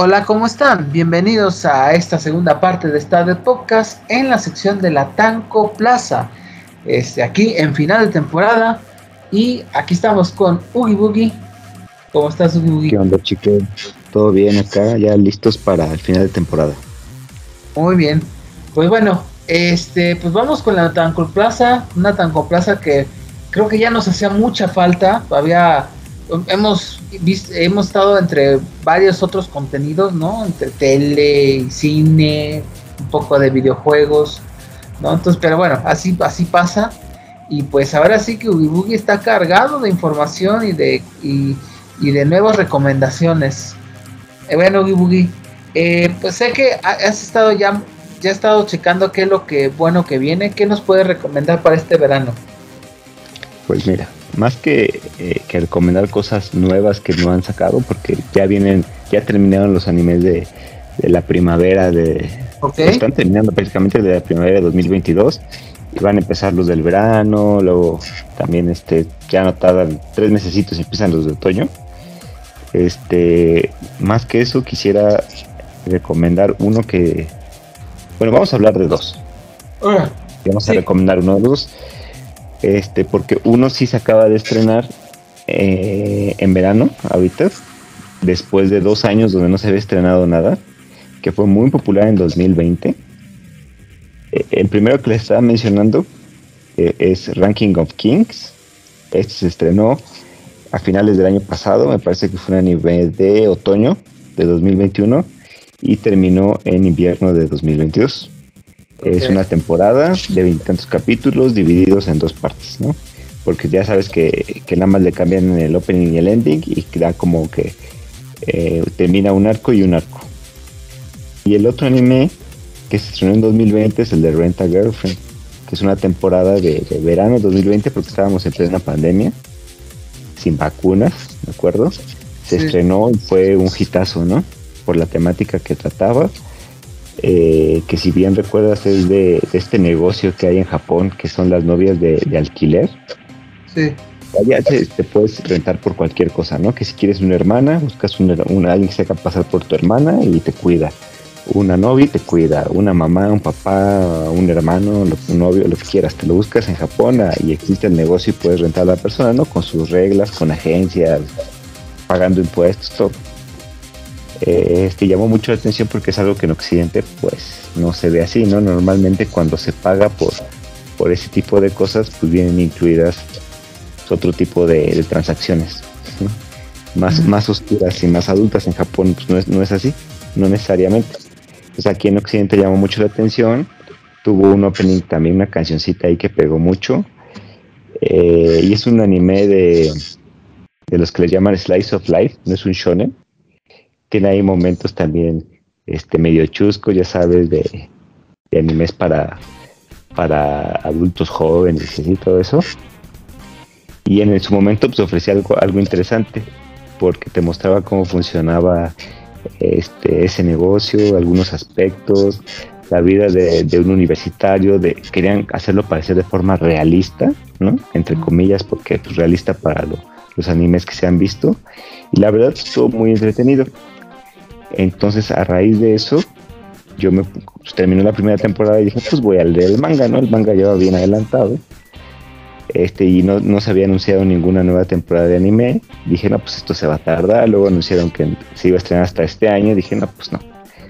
Hola, ¿cómo están? Bienvenidos a esta segunda parte de esta Podcast en la sección de la Tanco Plaza. Este, aquí en final de temporada. Y aquí estamos con Ugi Boogie. ¿Cómo estás, Ugi Boogie? ¿Qué onda, chicos? Todo bien acá, ya listos para el final de temporada. Muy bien. Pues bueno, este, pues vamos con la Tanco Plaza. Una Tanco Plaza que creo que ya nos hacía mucha falta. Había hemos hemos estado entre varios otros contenidos, ¿no? Entre tele, cine, un poco de videojuegos, ¿no? Entonces, pero bueno, así, así pasa. Y pues ahora sí que Ugi está cargado de información y de, y, de nuevas recomendaciones. Eh, bueno, Ugi eh, pues sé que has estado ya, ya estado checando qué es lo que bueno que viene. ¿Qué nos puedes recomendar para este verano? Pues mira, más que, eh, que, recomendar cosas nuevas que no han sacado, porque ya vienen, ya terminaron los animes de, la primavera de... Están terminando prácticamente de la primavera de 2022 y van a empezar los del verano, luego también este, ya no tardan tres meses y empiezan los de otoño. Este, más que eso quisiera recomendar uno que, bueno, vamos a hablar de dos. vamos a recomendar uno de dos este, porque uno sí se acaba de estrenar eh, en verano, ahorita, después de dos años donde no se había estrenado nada, que fue muy popular en 2020. Eh, el primero que les estaba mencionando eh, es Ranking of Kings. Este se estrenó a finales del año pasado, me parece que fue a nivel de otoño de 2021 y terminó en invierno de 2022. Es una temporada de veintitantos capítulos divididos en dos partes, ¿no? Porque ya sabes que, que, nada más le cambian el opening y el ending y queda como que eh, termina un arco y un arco. Y el otro anime que se estrenó en 2020 es el de Rent a Girlfriend, que es una temporada de, verano 2020 porque estábamos en plena pandemia, sin vacunas, ¿de acuerdo? Se estrenó y fue un hitazo, ¿no? Por la temática que trataba eh, que si bien recuerdas es de, este negocio que hay en Japón, que son las novias de, alquiler. Sí. Allá te, puedes rentar por cualquier cosa, ¿no? Que si quieres una hermana, buscas una, alguien que se haga pasar por tu hermana y te cuida. Una novia te cuida, una mamá, un papá, un hermano, un novio, lo que quieras. Te lo buscas en Japón ah, y existe el negocio y puedes rentar a la persona, ¿no? Con sus reglas, con agencias, pagando impuestos, todo eh, este llamó mucho la atención porque es algo que en Occidente pues no se ve así, ¿no? Normalmente cuando se paga por, por ese tipo de cosas pues vienen incluidas otro tipo de, transacciones más, más oscuras y más adultas. En Japón pues, no, es, no es así, no necesariamente. Pues aquí en Occidente llamó mucho la atención, tuvo un opening también, una cancioncita ahí que pegó mucho. Eh, y es un anime de, de los que le llaman Slice of Life, no es un shonen, tiene ahí momentos también este medio chusco, ya sabes, de, animes para, para adultos jóvenes y todo eso. Y en su momento pues ofrecía algo, algo interesante, porque te mostraba cómo funcionaba este, ese negocio, algunos aspectos, la vida de, un universitario, de, querían hacerlo parecer de forma realista, ¿no? Entre comillas, porque es pues, realista para los animes que se han visto. Y la verdad estuvo muy entretenido. Entonces, a raíz de eso, yo me pues, terminé la primera temporada y dije, pues voy a leer el manga, ¿no? El manga lleva bien adelantado. Este, y no, no se había anunciado ninguna nueva temporada de anime. Dije, no, pues esto se va a tardar. Luego anunciaron que se iba a estrenar hasta este año. Dije, no, pues no.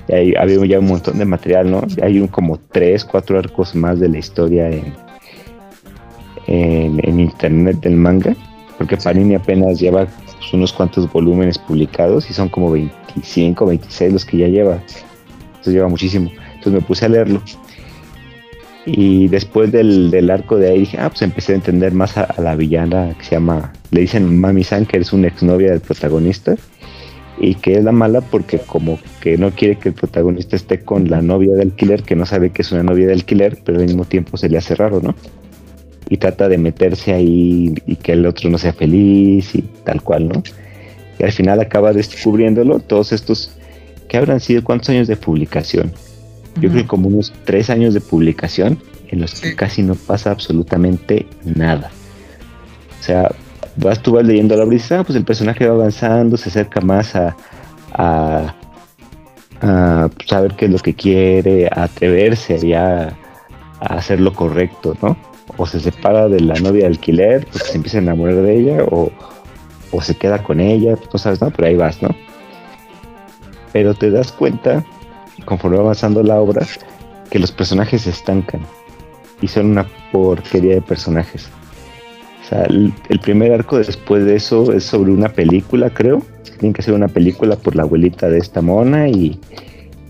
Y ahí había ya un montón de material, ¿no? Hay un, como tres, cuatro arcos más de la historia en, en, internet del manga. Porque Panini apenas lleva pues, unos cuantos volúmenes publicados y son como 20 25, 26 los que ya lleva. Entonces lleva muchísimo. Entonces me puse a leerlo. Y después del, arco de ahí dije, ah, pues empecé a entender más a, la villana que se llama, le dicen Mami San, que es una exnovia del protagonista. Y que es la mala porque como que no quiere que el protagonista esté con la novia del killer, que no sabe que es una novia del killer, pero al mismo tiempo se le hace raro, ¿no? Y trata de meterse ahí y que el otro no sea feliz y tal cual, ¿no? Y al final acaba descubriéndolo todos estos que habrán sido cuántos años de publicación. Yo creo que como unos tres años de publicación en los que casi no pasa absolutamente nada. O sea, vas tú vas leyendo la brisa, pues el personaje va avanzando, se acerca más a, a saber qué es lo que quiere, a atreverse ya a hacer lo correcto, ¿no? O se separa de la novia de alquiler porque se empieza a enamorar de ella, o, o se queda con ella, tú sabes, ¿no? Pero ahí vas, ¿no? Pero te das cuenta, conforme va avanzando la obra, que los personajes se estancan y son una porquería de personajes. O sea, el, primer arco después de eso es sobre una película, creo. Tienen que hacer una película por la abuelita de esta mona y,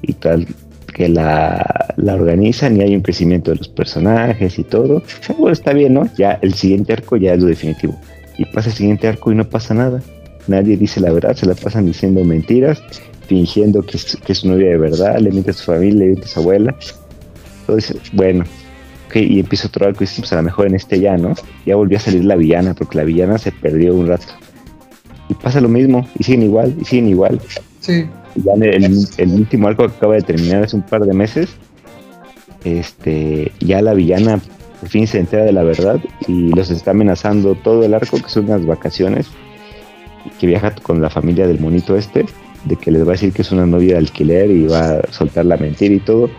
y tal, que la, la, organizan y hay un crecimiento de los personajes y todo. Bueno, está bien, ¿no? Ya el siguiente arco ya es lo definitivo. Y pasa el siguiente arco y no pasa nada. Nadie dice la verdad, se la pasan diciendo mentiras, fingiendo que es, que es su novia de verdad, le miente a su familia, le miente a su abuela. Entonces, bueno, y empieza otro arco y pues a lo mejor en este ya, ¿no? Ya volvió a salir la villana, porque la villana se perdió un rato. Y pasa lo mismo, y siguen igual, y siguen igual. Sí. Y ya el, el, último arco que acaba de terminar hace un par de meses, este, ya la villana por fin se entera de la verdad y los está amenazando todo el arco, que son unas vacaciones, que viaja con la familia del monito este, de que les va a decir que es una novia de alquiler y va a soltar la mentira y todo.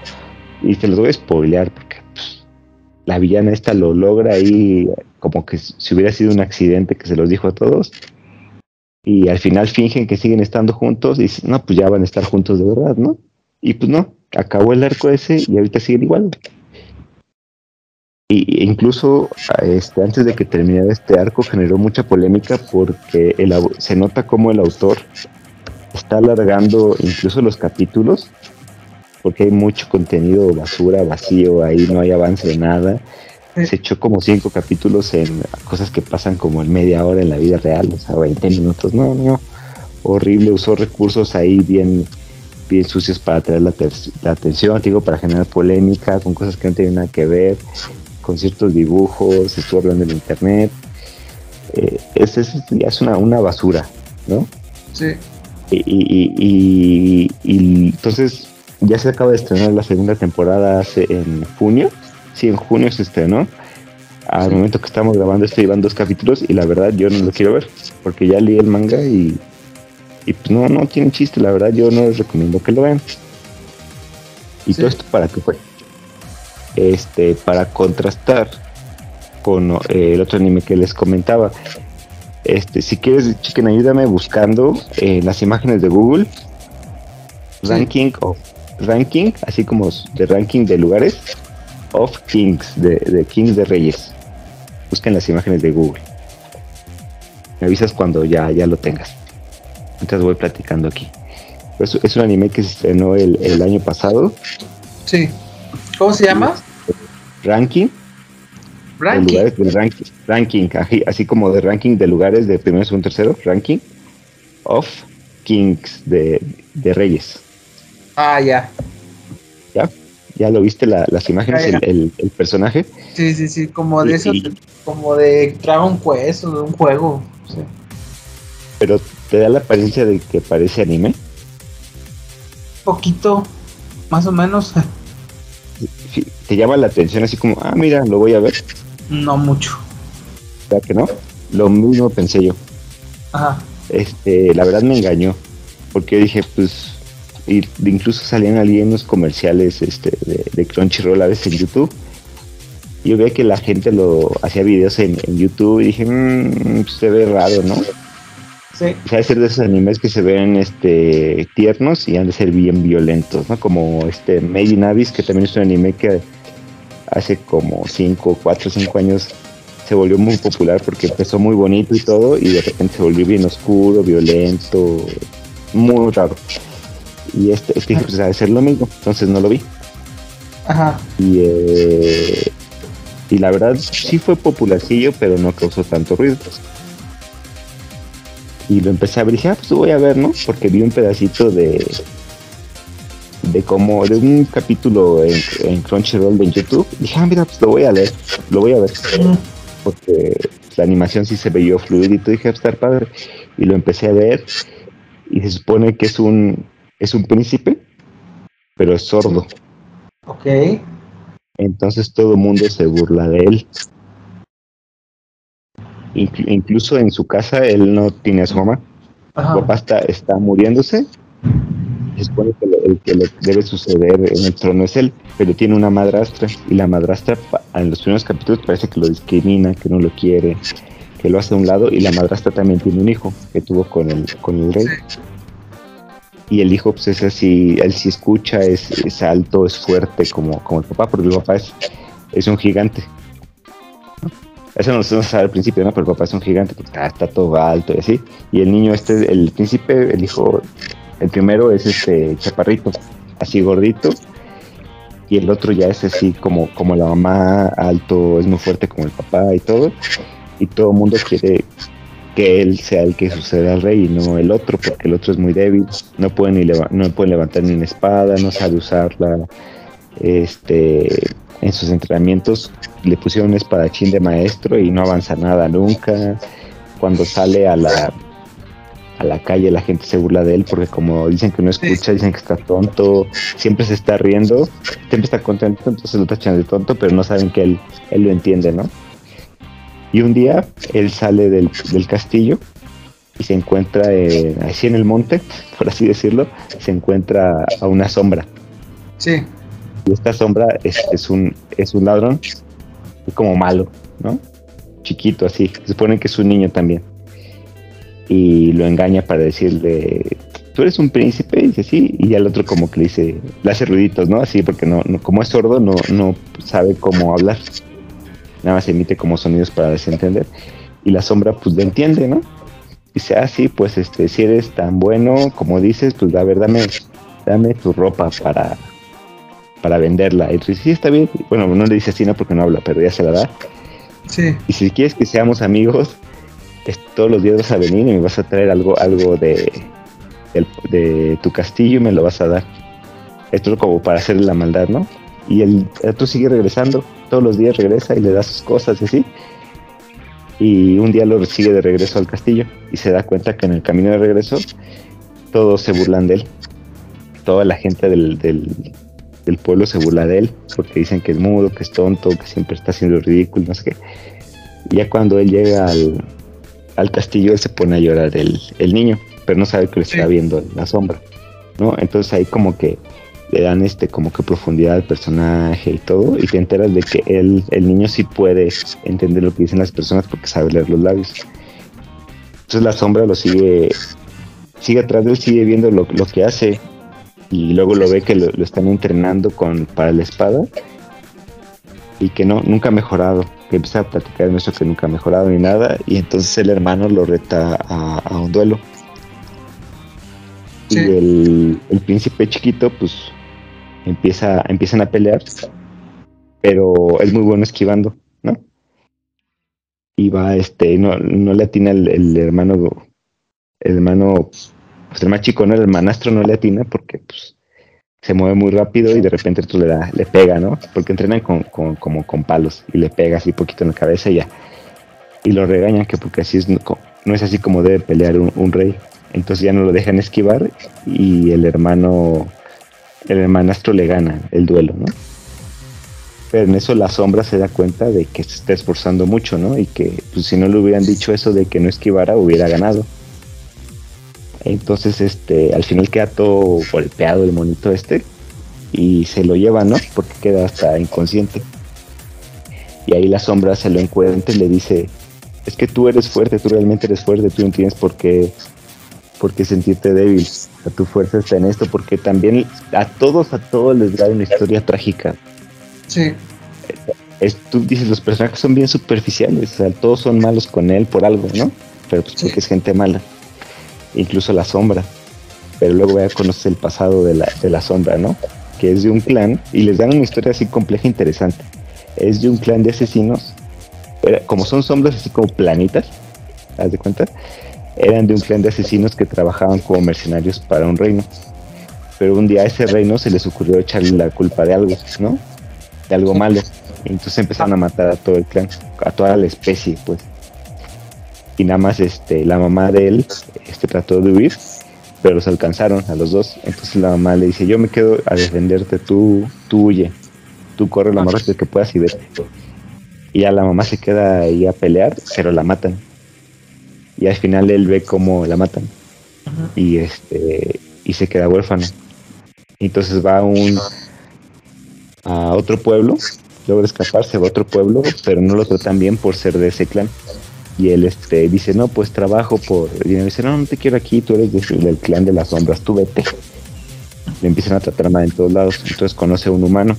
Y te los voy a spoilear porque la villana esta lo logra ahí como que si hubiera sido un accidente que se los dijo a todos. Y al final fingen que siguen estando juntos y dicen, no, pues ya van a estar juntos de verdad, ¿no? Y pues no, acabó el arco ese y ahorita siguen igual. Y incluso este, antes de que terminara este arco generó mucha polémica porque el, se nota como el autor está alargando incluso los capítulos porque hay mucho contenido basura, vacío, ahí no hay avance de nada. Se echó como cinco capítulos en cosas que pasan como en media hora en la vida real, o sea, 20 minutos. No, no, horrible, usó recursos ahí bien, bien sucios para atraer la, atención, digo, para generar polémica, con cosas que no tienen nada que ver, con ciertos dibujos, estuvo hablando en internet. Eh, es, es, es una, una basura, ¿no? Sí. Y, y, y, y, entonces ya se acaba de estrenar la segunda temporada hace, en junio. Sí, en junio se estrenó. Al momento que estamos grabando esto iban dos capítulos y la verdad yo no lo quiero ver porque ya leí el manga y, y pues no, no tiene chiste, la verdad yo no les recomiendo que lo vean. Y todo esto para qué fue? Este, para contrastar con eh, el otro anime que les comentaba. Este, si quieres, chiquen, ayúdame buscando en las imágenes de Google ranking of ranking, así como de ranking de lugares, of kings, de, kings de reyes. Busquen las imágenes de Google. Me avisas cuando ya, ya lo tengas. Mientras voy platicando aquí. Es, es un anime que se estrenó el, año pasado. Sí. ¿Cómo se llama? Ranking. Ranking. ranking, ranking así, como de ranking de lugares de primero, segundo, tercero. Ranking of kings de, de reyes. Ah, ya. ¿Ya? ¿Ya lo viste las imágenes, El, personaje? Sí, sí, sí, como de eso, como de Dragon Quest o de un juego. Pero te da la apariencia de que parece anime. Poquito, más o menos. te llama la atención así como, ah, mira, lo voy a ver. No mucho. ¿Verdad que no? Lo mismo pensé yo. Ajá. Este, la verdad me engañó. Porque dije, pues, y incluso salían algunos comerciales este, de, Crunchyroll a veces en YouTube. Yo veía que la gente lo hacía videos en, YouTube y dije, mmm, se ve raro, ¿no? Sí. O sea, ser de esos animes que se ven este, tiernos y han de ser bien violentos, ¿no? Como este Made in Abyss, que también es un anime que hace como 5, 4, 5 años se volvió muy popular porque empezó muy bonito y todo y de repente se volvió bien oscuro, violento, muy raro. Y este, este pues, debe ser lo mismo, entonces no lo vi. Ajá. Y, eh, y la verdad sí fue popularcillo, pero no causó tanto ruido. Y lo empecé a ver y dije, ah, pues voy a ver, ¿no? Porque vi un pedacito de de como de un capítulo en, en Crunchyroll de YouTube. dije, ah, mira, pues lo voy a leer, lo voy a ver. Porque la animación sí se veía fluidito. Dije, ah, pues, estar padre. Y lo empecé a ver. Y se supone que es un es un príncipe, pero es sordo. Ok. Entonces todo el mundo se burla de él. incluso en su casa él no tiene a su mamá. Su papá está, está muriéndose se supone que el que le debe suceder en el trono es él, pero tiene una madrastra y la madrastra en los primeros capítulos parece que lo discrimina, que no lo quiere, que lo hace a un lado y la madrastra también tiene un hijo que tuvo con el, con el rey. Y el hijo pues es así, él sí escucha, es, alto, es fuerte como, como el papá, porque el papá es, es un gigante. Eso no lo sabemos al principio, ¿no? Pero el papá es un gigante, porque está, está todo alto y así. Y el niño este, el príncipe, el hijo el primero es este chaparrito, así gordito, y el otro ya es así como, como la mamá, alto, es muy fuerte como el papá y todo, y todo mundo quiere que él sea el que suceda al rey y no el otro, porque el otro es muy débil, no puede, ni no puede levantar ni una espada, no sabe usarla, este, en sus entrenamientos le pusieron un espadachín de maestro y no avanza nada nunca, cuando sale a la a la calle la gente se burla de él porque como dicen que no escucha, dicen que está tonto, siempre se está riendo, siempre está contento, entonces lo tachan de tonto, pero no saben que él, él lo entiende, ¿no? Y un día él sale del, castillo y se encuentra así en el monte, por así decirlo, se encuentra a una sombra. Sí. Y esta sombra es, es un, es un ladrón, como malo, ¿no? Chiquito así, se supone que es un niño también y lo engaña para decirle, tú eres un príncipe, y dice sí, y al otro como que le dice, le hace ruiditos, ¿no? Así, porque no, no como es sordo, no, no sabe cómo hablar, nada más emite como sonidos para desentender, y la sombra pues lo entiende, ¿no? Dice, ah, sí, pues este, si eres tan bueno como dices, pues a ver, dame, dame tu ropa para, para venderla. Y dice, sí, está bien. Bueno, no le dice así, no, porque no habla, pero ya se la da. Sí. Y si quieres que seamos amigos, todos los días vas a venir y me vas a traer algo, algo de, de, tu castillo y me lo vas a dar. Esto es como para hacerle la maldad, ¿no? Y el otro sigue regresando, todos los días regresa y le da sus cosas y así. Y un día lo sigue de regreso al castillo y se da cuenta que en el camino de regreso todos se burlan de él. Toda la gente del, del, del pueblo se burla de él porque dicen que es mudo, que es tonto, que siempre está haciendo ridículo, no sé qué. Y ya cuando él llega al, al castillo, se pone a llorar el, el niño, pero no sabe que le está viendo la sombra, ¿no? Entonces ahí como que le dan este como que profundidad al personaje y todo, y te enteras de que él, el niño sí puede entender lo que dicen las personas porque sabe leer los labios. Entonces la sombra lo sigue, sigue atrás de él, sigue viendo lo, lo que hace, y luego lo ve que lo, lo, están entrenando con, para la espada, y que no, nunca ha mejorado que empieza a platicar en eso que nunca ha mejorado ni nada, y entonces el hermano lo reta a, un duelo. Y el, príncipe chiquito, pues empieza, empiezan a pelear, pero es muy bueno esquivando, ¿no? Y va, este, no, no le atina el, el hermano, el hermano, pues el más chico, ¿no? El hermanastro no le atina porque, pues, se mueve muy rápido y de repente tú le da, le pega, ¿no? Porque entrenan con, con, como con palos y le pega así poquito en la cabeza y ya. Y lo regañan que porque así es, no es así como debe pelear un, rey. Entonces ya no lo dejan esquivar y el hermano, el hermanastro le gana el duelo, ¿no? Pero en eso la sombra se da cuenta de que se está esforzando mucho, ¿no? Y que pues, si no le hubieran dicho eso de que no esquivara, hubiera ganado. Entonces, este, al final queda todo golpeado el monito este y se lo lleva, ¿no? Porque queda hasta inconsciente. Y ahí la sombra se lo encuentra y le dice, es que tú eres fuerte, tú realmente eres fuerte, tú no tienes por qué, por qué sentirte débil. O tu fuerza está en esto, porque también a todos, a todos les da una historia trágica. Sí. Es, tú dices, los personajes son bien superficiales, o sea, todos son malos con él por algo, ¿no? Pero pues porque es gente mala incluso la sombra. Pero luego voy a conocer el pasado de la, de la sombra, ¿no? Que es de un clan, y les dan una historia así compleja e interesante. Es de un clan de asesinos, como son sombras así como planitas, ¿haz de cuenta? Eran de un clan de asesinos que trabajaban como mercenarios para un reino. Pero un día a ese reino se les ocurrió echarle la culpa de algo, ¿no? De algo malo. Y entonces empezaron a matar a todo el clan, a toda la especie, pues y nada más este la mamá de él este trató de huir pero los alcanzaron a los dos. Entonces la mamá le dice yo me quedo a defenderte tú tú huye. Tú corre lo más rápido que puedas y vete y ya la mamá se queda ahí a pelear pero la matan. Y al final él ve cómo la matan. Y este y se queda huérfano. Entonces va a un a otro pueblo, logra escaparse va a otro pueblo, pero no lo tratan bien por ser de ese clan. Y él este, dice, no, pues trabajo por... Y él dice, no, no te quiero aquí, tú eres del clan de las sombras, tú vete. Le empiezan a tratar mal en todos lados. Entonces conoce a un humano.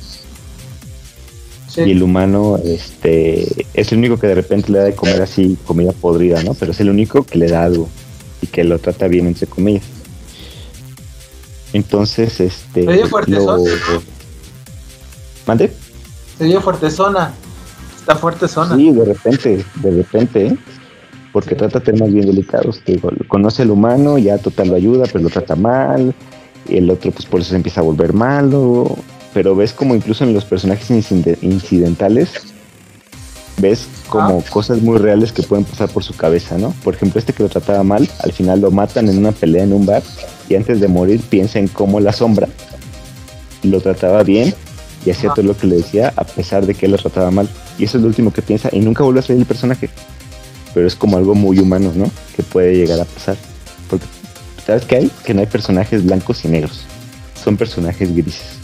Y el humano este, es el único que de repente le da de comer así comida podrida, ¿no? Pero es el único que le da algo y que lo trata bien, entre comillas. Entonces, este... ¿Se fuerte lo... ¿Mande? Se vio fuerte zona. Está fuerte zona. Sí, de repente, de repente, ¿eh? porque trata temas bien delicados. conoce al humano, ya total lo ayuda, pero lo trata mal. Y el otro, pues por eso se empieza a volver malo. Pero ves como incluso en los personajes incidentales, ves como ah. cosas muy reales que pueden pasar por su cabeza, ¿no? Por ejemplo, este que lo trataba mal, al final lo matan en una pelea en un bar y antes de morir piensa en cómo la sombra lo trataba bien y hacía todo lo que le decía a pesar de que él lo trataba mal. Y eso es lo último que piensa y nunca vuelve a salir el personaje. Pero es como algo muy humano, ¿no? Que puede llegar a pasar. Porque, ¿sabes qué hay? Que no hay personajes blancos y negros. Son personajes grises.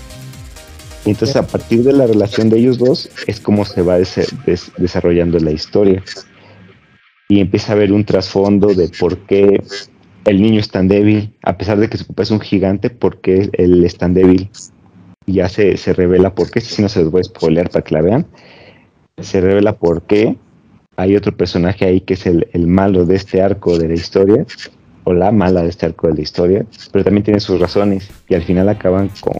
Y entonces a partir de la relación de ellos dos es como se va desarrollando la historia. Y empieza a haber un trasfondo de por qué el niño es tan débil, a pesar de que su papá es un gigante, por qué él es tan débil ya se, se revela por qué, si no se los voy a spoiler para que la vean, se revela por qué hay otro personaje ahí que es el, malo de este arco de la historia, o la mala de este arco de la historia, pero también tiene sus razones y al final acaban con,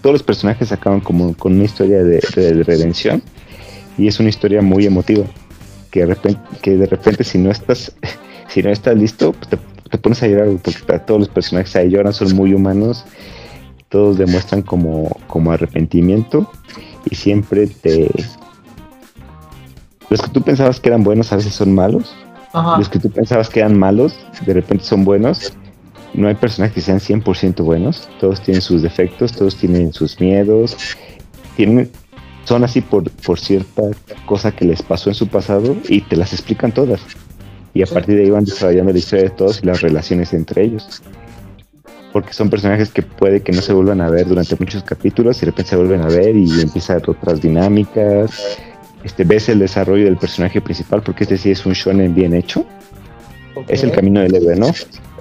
todos los personajes acaban como con una historia de, redención y es una historia muy emotiva, que de repente, que de repente si no estás, si no estás listo, pues te, te pones a llorar porque todos los personajes ahí lloran, son muy humanos todos demuestran como, como arrepentimiento y siempre te... Los que tú pensabas que eran buenos a veces son malos. Los que tú pensabas que eran malos, de repente son buenos. No hay personajes que sean 100% buenos. Todos tienen sus defectos, todos tienen sus miedos. Tienen, son así por, por cierta cosa que les pasó en su pasado y te las explican todas. Y a partir de ahí van desarrollando la historia de todos y las relaciones entre ellos porque son personajes que puede que no se vuelvan a ver durante muchos capítulos y de repente se vuelven a ver y empieza otras dinámicas. Este, ves el desarrollo del personaje principal porque este sí es un shonen bien hecho. Es el camino del héroe, ¿no?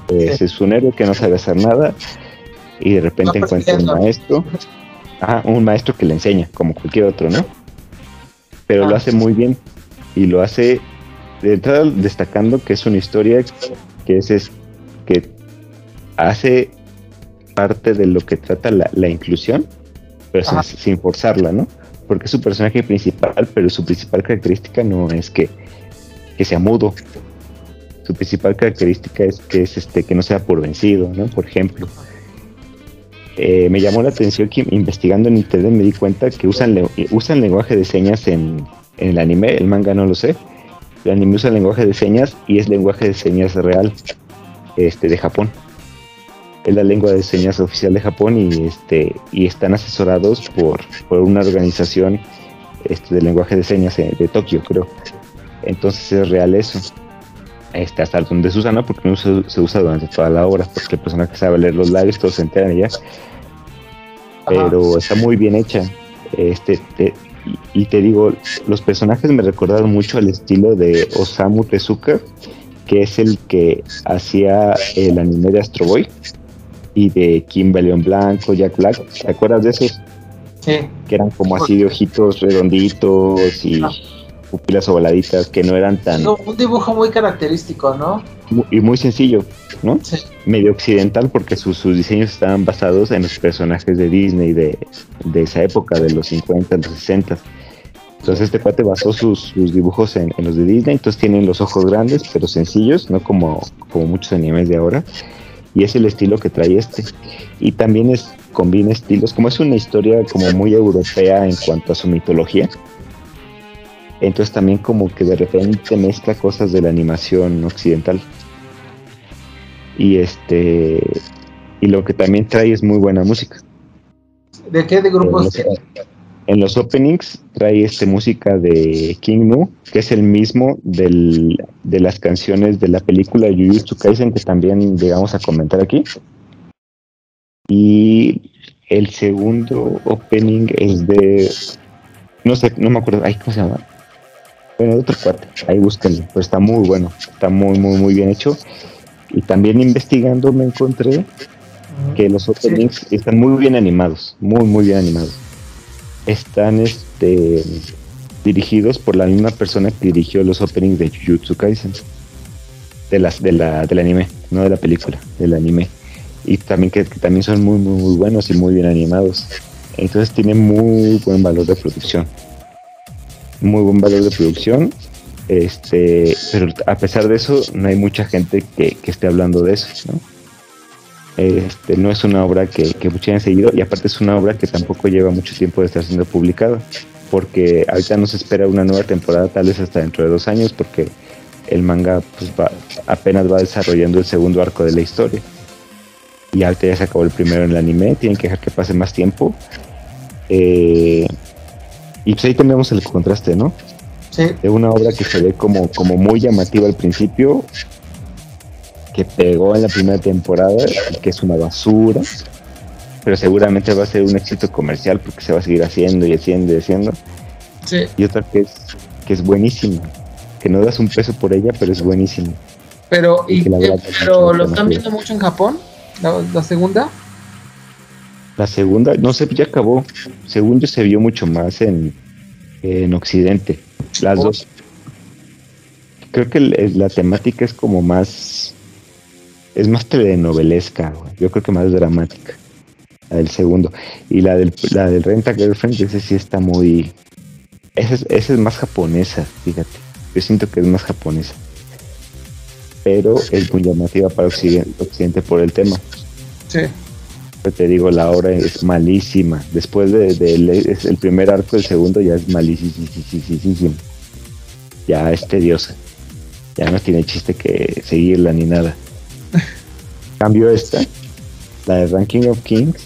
Es, un héroe que no sabe hacer nada y de repente encuentra un maestro. un maestro que le enseña, como cualquier otro, ¿no? Pero lo ah. hace muy bien y lo hace de entrada destacando que es una historia que es, es que hace parte de lo que trata la, inclusión, pero sin, forzarla, ¿no? Porque es su personaje principal, pero su principal característica no es que, que sea mudo. Su principal característica es que es este que no sea por vencido, ¿no? Por ejemplo. Eh, me llamó la atención que investigando en internet me di cuenta que usan, usan lenguaje de señas en, en el anime, el manga no lo sé. El anime usa lenguaje de señas y es lenguaje de señas real este, de Japón es la lengua de señas oficial de Japón y este y están asesorados por, por una organización este, de lenguaje de señas de Tokio, creo. Entonces es real eso. Este, hasta donde se usa, ¿no? Porque no se, usa durante toda la obra, porque la persona que sabe leer los labios, todos se enteran ya. Pero está muy bien hecha. Este, y, te digo, los personajes me recordaron mucho al estilo de Osamu Tezuka, que es el que hacía el anime de Astro Boy y de Kimberly Blanco, Jack Black. ¿Te acuerdas de esos? Sí. Que eran como así de ojitos redonditos y pupilas ovaladitas, que no eran tan. un dibujo muy característico, ¿no? y muy sencillo, ¿no? Sí. Medio occidental, porque sus, diseños estaban basados en los personajes de Disney de, esa época, de los 50, los 60. Entonces este cuate basó sus, dibujos en, en, los de Disney, entonces tienen los ojos grandes, pero sencillos, no como, como muchos animes de ahora y es el estilo que trae este. Y también es combina estilos, como es una historia como muy europea en cuanto a su mitología. Entonces también como que de repente mezcla cosas de la animación occidental. Y este y lo que también trae es muy buena música. ¿De qué de grupos? En los openings trae este música de King Nu, que es el mismo del, de las canciones de la película Jujutsu Kaisen que también llegamos a comentar aquí. Y el segundo opening es de. No sé, no me acuerdo. Ay, ¿cómo se llama? Bueno, de otro cuate. Ahí búsquenlo. Pero está muy bueno. Está muy, muy, muy bien hecho. Y también investigando me encontré que los openings están muy bien animados. Muy, muy bien animados. Están este dirigidos por la misma persona que dirigió los openings de Jujutsu Kaisen. De las, de la, del anime, no de la película, del anime y también que, también son muy, muy, muy buenos y muy bien animados. Entonces tiene muy buen valor de producción. Muy buen valor de producción. Este, pero a pesar de eso, no hay mucha gente que, esté hablando de eso, ¿no? Este, no es una obra que, que mucha hayan seguido y aparte es una obra que tampoco lleva mucho tiempo de estar siendo publicada porque ahorita no se espera una nueva temporada tal vez hasta dentro de dos años porque el manga pues, apenas va desarrollando el segundo arco de la historia y ahorita ya se acabó el primero en el anime, tienen que dejar que pase más tiempo. Eh, y pues ahí tenemos el contraste, ¿no? Sí. De una obra que se ve como, como muy llamativa al principio, que pegó en la primera temporada, y que es una basura, pero seguramente va a ser un éxito comercial porque se va a seguir haciendo y haciendo y haciendo. Sí. Y otra que es, que es buenísima, que no das un peso por ella, pero es buenísima. Pero, y, pero lo están viendo mucho en Japón. ¿La, segunda? La segunda, no sé, ya acabó. Según se vio mucho más en, en Occidente. Las oh. dos. Creo que la temática es como más. Es más telenovelesca, yo creo que más dramática. La del segundo. Y la del, la del Renta Girlfriend, ese sí está muy. Esa es, esa es más japonesa, fíjate. Yo siento que es más japonesa pero es muy llamativa para Occidente, por el tema. Sí. te digo, la obra es malísima. Después de, el primer arco, el segundo ya es malísimo. Ya es tediosa. Ya no tiene chiste que seguirla ni nada. Cambio esta, la de Ranking of Kings,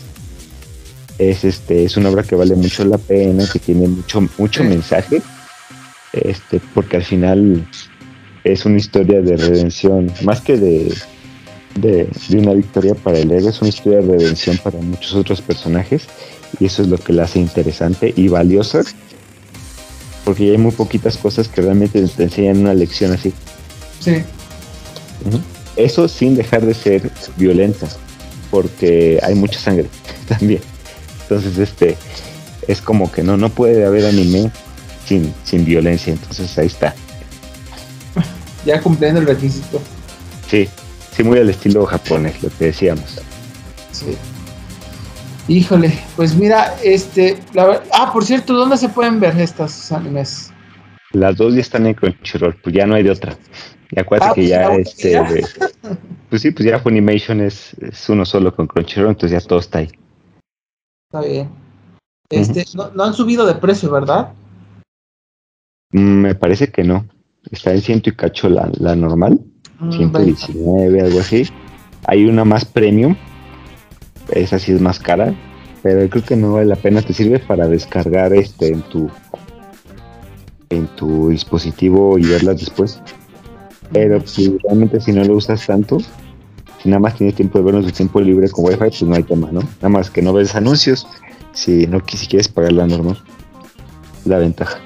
es este, es una obra que vale mucho la pena, que tiene mucho, mucho mensaje. Este, porque al final es una historia de redención, más que de, de, una victoria para el héroe, es una historia de redención para muchos otros personajes y eso es lo que la hace interesante y valiosa porque hay muy poquitas cosas que realmente te enseñan una lección así. Sí. Eso sin dejar de ser violenta, porque hay mucha sangre también. Entonces, este es como que no, no puede haber anime sin, sin violencia. Entonces ahí está ya cumpliendo el requisito. Sí, sí, muy al estilo japonés, lo que decíamos. Sí. Híjole, pues mira, este, la, ah, por cierto, ¿dónde se pueden ver estas animes? Las dos ya están en Crunchyroll, pues ya no hay de otra. Y acuérdate ah, que pues ya, este, pues sí, pues ya Funimation es, es uno solo con Crunchyroll, entonces ya todo está ahí. Está bien. Este, no, no han subido de precio, ¿verdad? Mm, me parece que no está en ciento y cacho la, la normal, 119, mm, algo así. Hay una más premium, esa sí es más cara, pero creo que no vale la pena, te sirve para descargar este en tu en tu dispositivo y verlas después. Pero si realmente si no lo usas tanto, si nada más tienes tiempo de vernos de tiempo libre con wifi, pues no hay tema, ¿no? Nada más que no ves anuncios, si no si quieres pagar la normal. La ventaja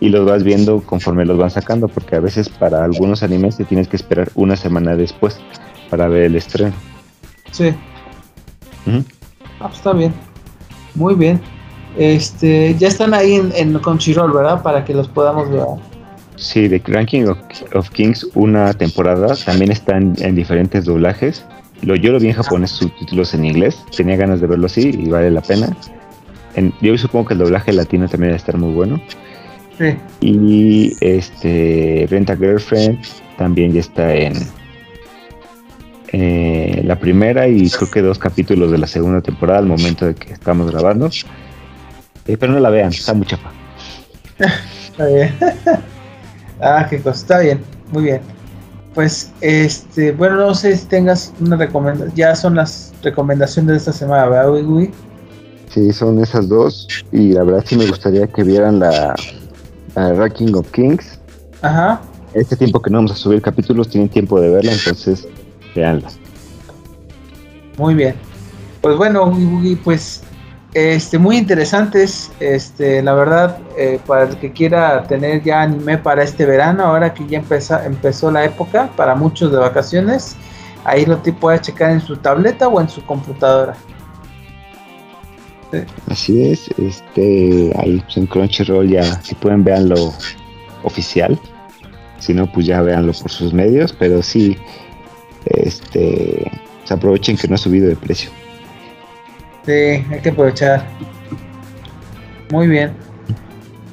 y los vas viendo conforme los van sacando, porque a veces para algunos animes te tienes que esperar una semana después para ver el estreno. Sí. Ah, pues está bien. Muy bien. Este, ya están ahí en, en Crunchyroll, ¿verdad? Para que los podamos ver. Sí, The Ranking of, Kings, una temporada, también está en, diferentes doblajes. Lo, yo lo vi en japonés, subtítulos en inglés. Tenía ganas de verlo así y vale la pena. En, yo supongo que el doblaje latino también va a estar muy bueno. Y este Renta Girlfriend también ya está en eh, la primera y creo que dos capítulos de la segunda temporada al momento de que estamos grabando. Eh, pero no la vean, está muy chapa. está bien. ah, qué cosa, está bien, muy bien. Pues, este, bueno, no sé si tengas una recomendación. Ya son las recomendaciones de esta semana, ¿verdad, Wii? Sí, son esas dos. Y la verdad sí me gustaría que vieran la, a Ranking of Kings. Ajá. Este tiempo que no vamos a subir capítulos, tienen tiempo de verla, entonces veanla. Muy bien. Pues bueno, pues este, muy interesantes, este, la verdad, eh, para el que quiera tener ya anime para este verano, ahora que ya empezó, empezó la época, para muchos de vacaciones, ahí lo te puede checar en su tableta o en su computadora. Así es, este, ahí pues, en Crunchyroll ya, si pueden veanlo oficial, si no, pues ya véanlo por sus medios, pero sí, este, se aprovechen que no ha subido de precio. Hay que aprovechar. Muy bien.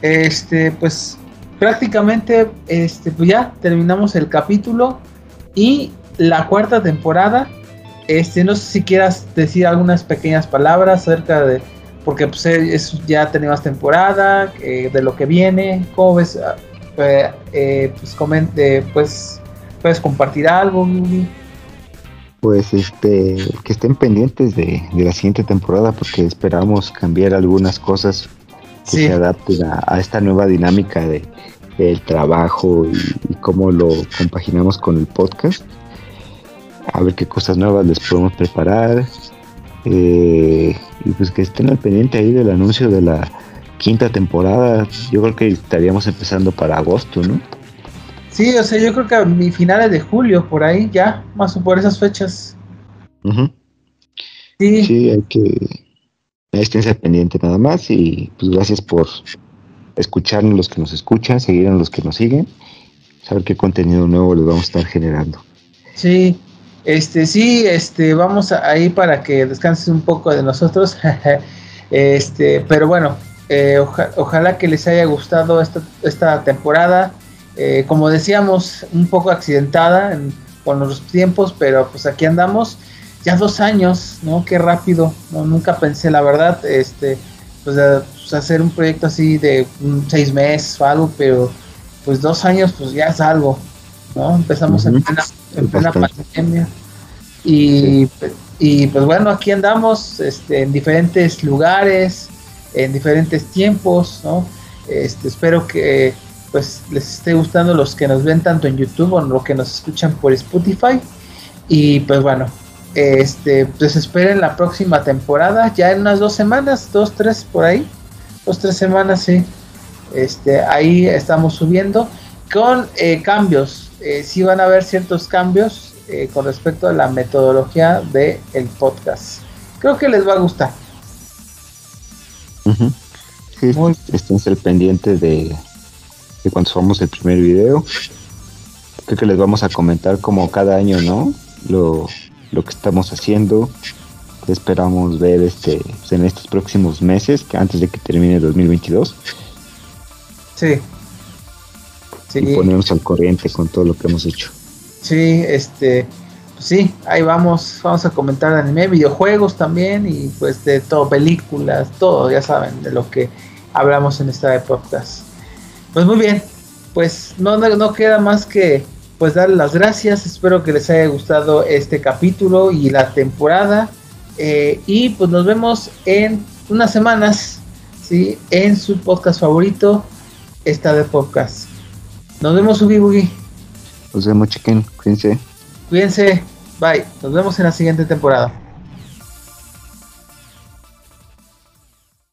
Este, pues prácticamente, este, pues ya terminamos el capítulo y la cuarta temporada. Este, no sé si quieras decir algunas pequeñas palabras acerca de, porque pues es, ya tenemos temporada, eh, de lo que viene, ¿cómo ves? Ah, eh, eh, pues comente, pues puedes compartir algo, pues este que estén pendientes de, la siguiente temporada porque esperamos cambiar algunas cosas que se adapten a, esta nueva dinámica de del trabajo y, cómo lo compaginamos con el podcast. A ver qué cosas nuevas les podemos preparar. Eh, y pues que estén al pendiente ahí del anuncio de la quinta temporada. Yo creo que estaríamos empezando para agosto no Sí, o sea, yo creo que a mi finales de julio, por ahí, ya, más o por esas fechas. Sí. Sí, hay que. Esténse pendiente nada más y pues gracias por escucharnos los que nos escuchan, seguir a los que nos siguen, saber qué contenido nuevo les vamos a estar generando. Sí, este, sí, este, vamos a, ir para que descansen un poco de nosotros, este, pero bueno, eh, ojalá que les haya gustado esta, esta temporada. Eh, como decíamos, un poco accidentada con los tiempos, pero pues aquí andamos. Ya dos años, ¿no? Qué rápido, ¿no? Nunca pensé, la verdad, este, pues, pues hacer un proyecto así de seis meses o algo, pero pues dos años, pues ya es algo, ¿no? Empezamos en plena, pandemia. Y, y, pues bueno, aquí andamos este, en diferentes lugares, en diferentes tiempos, ¿no? Este, espero que pues les esté gustando los que nos ven tanto en YouTube o los que nos escuchan por Spotify. Y pues bueno, este, pues esperen la próxima temporada, ya en unas dos semanas, dos, tres por ahí, dos, tres semanas, sí. Este, ahí estamos subiendo con eh, cambios. Eh, sí van a haber ciertos cambios eh, con respecto a la metodología del el podcast. Creo que les va a gustar. Muy... Estén al pendiente de, cuando subamos el primer video. Creo que les vamos a comentar como cada año, ¿no? Lo, que estamos haciendo. Que esperamos ver este en estos próximos meses, que antes de que termine 2022. Sí. sí. Y ponernos al corriente con todo lo que hemos hecho. Sí, este. Pues sí, ahí vamos, vamos a comentar anime, videojuegos también y pues de todo, películas, todo, ya saben, de lo que hablamos en esta podcast. Pues muy bien, pues no, no, queda más que pues darle las gracias. Espero que les haya gustado este capítulo y la temporada. Eh, y pues nos vemos en unas semanas, ¿sí? En su podcast favorito, esta de podcast. Nos vemos, Ugi Bugi. Nos vemos, chiquen. Cuídense. Cuídense. Bye. Nos vemos en la siguiente temporada.